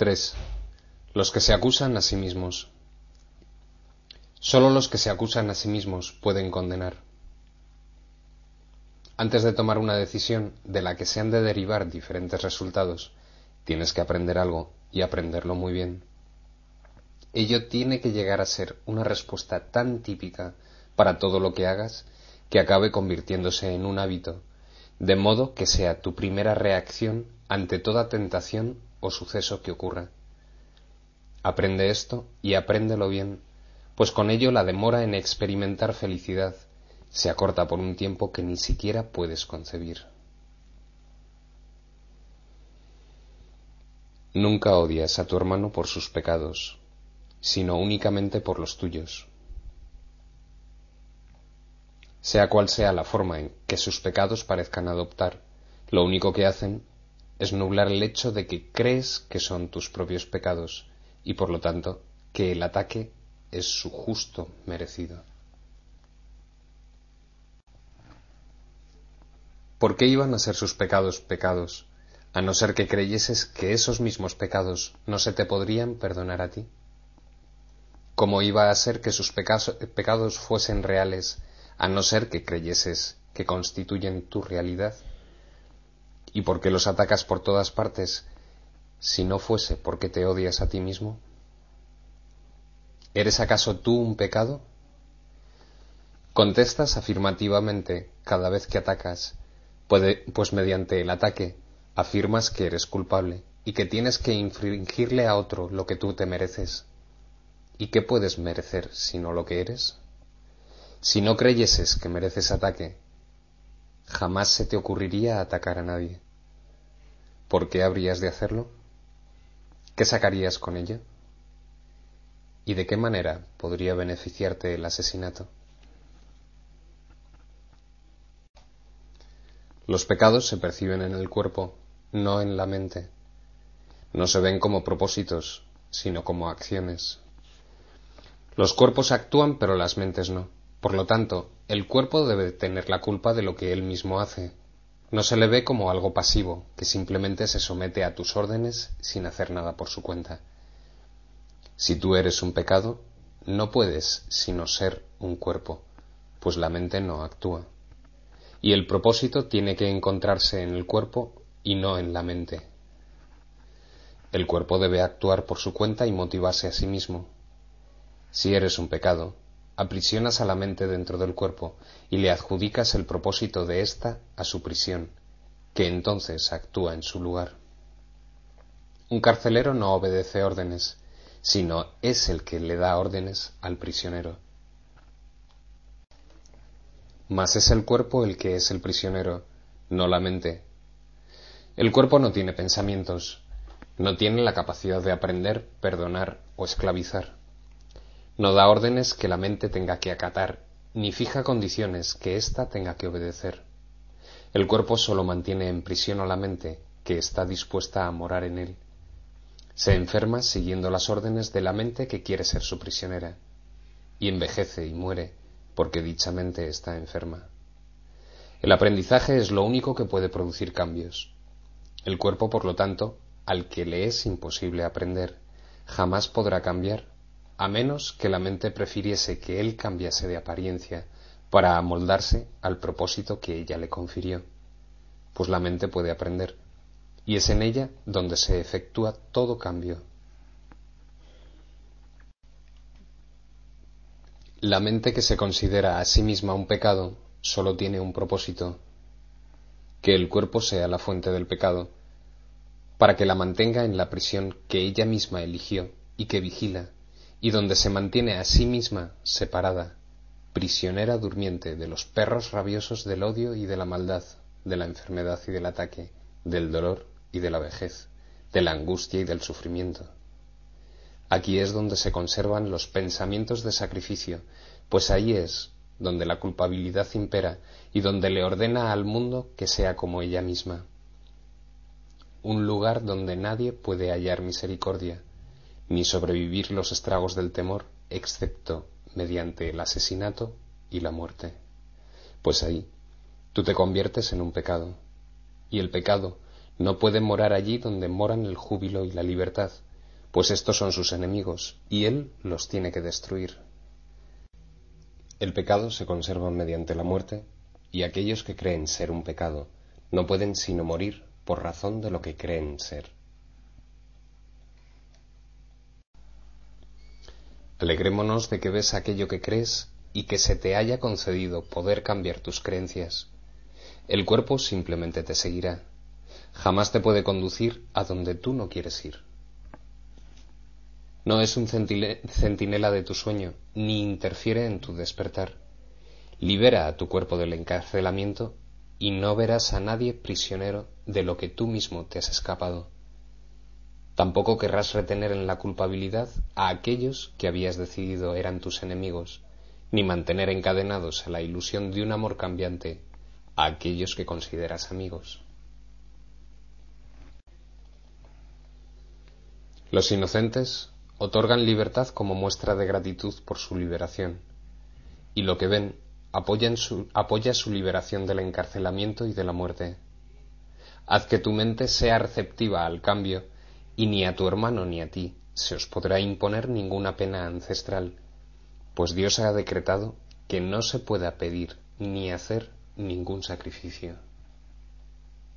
3. Los que se acusan a sí mismos. Solo los que se acusan a sí mismos pueden condenar. Antes de tomar una decisión de la que se han de derivar diferentes resultados, tienes que aprender algo y aprenderlo muy bien. Ello tiene que llegar a ser una respuesta tan típica para todo lo que hagas que acabe convirtiéndose en un hábito, de modo que sea tu primera reacción ante toda tentación o suceso que ocurra. Aprende esto y apréndelo bien, pues con ello la demora en experimentar felicidad se acorta por un tiempo que ni siquiera puedes concebir. Nunca odias a tu hermano por sus pecados, sino únicamente por los tuyos. Sea cual sea la forma en que sus pecados parezcan adoptar, lo único que hacen es nublar el hecho de que crees que son tus propios pecados y por lo tanto que el ataque es su justo merecido. ¿Por qué iban a ser sus pecados pecados, a no ser que creyeses que esos mismos pecados no se te podrían perdonar a ti? ¿Cómo iba a ser que sus pecados fuesen reales, a no ser que creyeses que constituyen tu realidad? ¿Y por qué los atacas por todas partes si no fuese porque te odias a ti mismo? ¿Eres acaso tú un pecado? Contestas afirmativamente cada vez que atacas, pues mediante el ataque afirmas que eres culpable y que tienes que infringirle a otro lo que tú te mereces. ¿Y qué puedes merecer sino lo que eres? Si no creyeses que mereces ataque, jamás se te ocurriría atacar a nadie. ¿Por qué habrías de hacerlo? ¿Qué sacarías con ella? ¿Y de qué manera podría beneficiarte el asesinato? Los pecados se perciben en el cuerpo, no en la mente. No se ven como propósitos, sino como acciones. Los cuerpos actúan, pero las mentes no. Por lo tanto, el cuerpo debe tener la culpa de lo que él mismo hace. No se le ve como algo pasivo, que simplemente se somete a tus órdenes sin hacer nada por su cuenta. Si tú eres un pecado, no puedes sino ser un cuerpo, pues la mente no actúa. Y el propósito tiene que encontrarse en el cuerpo y no en la mente. El cuerpo debe actuar por su cuenta y motivarse a sí mismo. Si eres un pecado, aprisionas a la mente dentro del cuerpo y le adjudicas el propósito de ésta a su prisión, que entonces actúa en su lugar. Un carcelero no obedece órdenes, sino es el que le da órdenes al prisionero. Mas es el cuerpo el que es el prisionero, no la mente. El cuerpo no tiene pensamientos, no tiene la capacidad de aprender, perdonar o esclavizar. No da órdenes que la mente tenga que acatar, ni fija condiciones que ésta tenga que obedecer. El cuerpo solo mantiene en prisión a la mente, que está dispuesta a morar en él. Se enferma siguiendo las órdenes de la mente que quiere ser su prisionera, y envejece y muere porque dicha mente está enferma. El aprendizaje es lo único que puede producir cambios. El cuerpo, por lo tanto, al que le es imposible aprender, jamás podrá cambiar a menos que la mente prefiriese que él cambiase de apariencia para amoldarse al propósito que ella le confirió, pues la mente puede aprender, y es en ella donde se efectúa todo cambio. La mente que se considera a sí misma un pecado solo tiene un propósito, que el cuerpo sea la fuente del pecado, para que la mantenga en la prisión que ella misma eligió y que vigila y donde se mantiene a sí misma separada, prisionera durmiente de los perros rabiosos del odio y de la maldad, de la enfermedad y del ataque, del dolor y de la vejez, de la angustia y del sufrimiento. Aquí es donde se conservan los pensamientos de sacrificio, pues ahí es donde la culpabilidad impera y donde le ordena al mundo que sea como ella misma. Un lugar donde nadie puede hallar misericordia, ni sobrevivir los estragos del temor, excepto mediante el asesinato y la muerte. Pues ahí tú te conviertes en un pecado, y el pecado no puede morar allí donde moran el júbilo y la libertad, pues estos son sus enemigos, y él los tiene que destruir. El pecado se conserva mediante la muerte, y aquellos que creen ser un pecado no pueden sino morir por razón de lo que creen ser. Alegrémonos de que ves aquello que crees y que se te haya concedido poder cambiar tus creencias. El cuerpo simplemente te seguirá. Jamás te puede conducir a donde tú no quieres ir. No es un centinela de tu sueño, ni interfiere en tu despertar. Libera a tu cuerpo del encarcelamiento y no verás a nadie prisionero de lo que tú mismo te has escapado. Tampoco querrás retener en la culpabilidad a aquellos que habías decidido eran tus enemigos, ni mantener encadenados a la ilusión de un amor cambiante a aquellos que consideras amigos. Los inocentes otorgan libertad como muestra de gratitud por su liberación, y lo que ven apoya su liberación del encarcelamiento y de la muerte. Haz que tu mente sea receptiva al cambio y ni a tu hermano ni a ti se os podrá imponer ninguna pena ancestral, pues Dios ha decretado que no se pueda pedir ni hacer ningún sacrificio.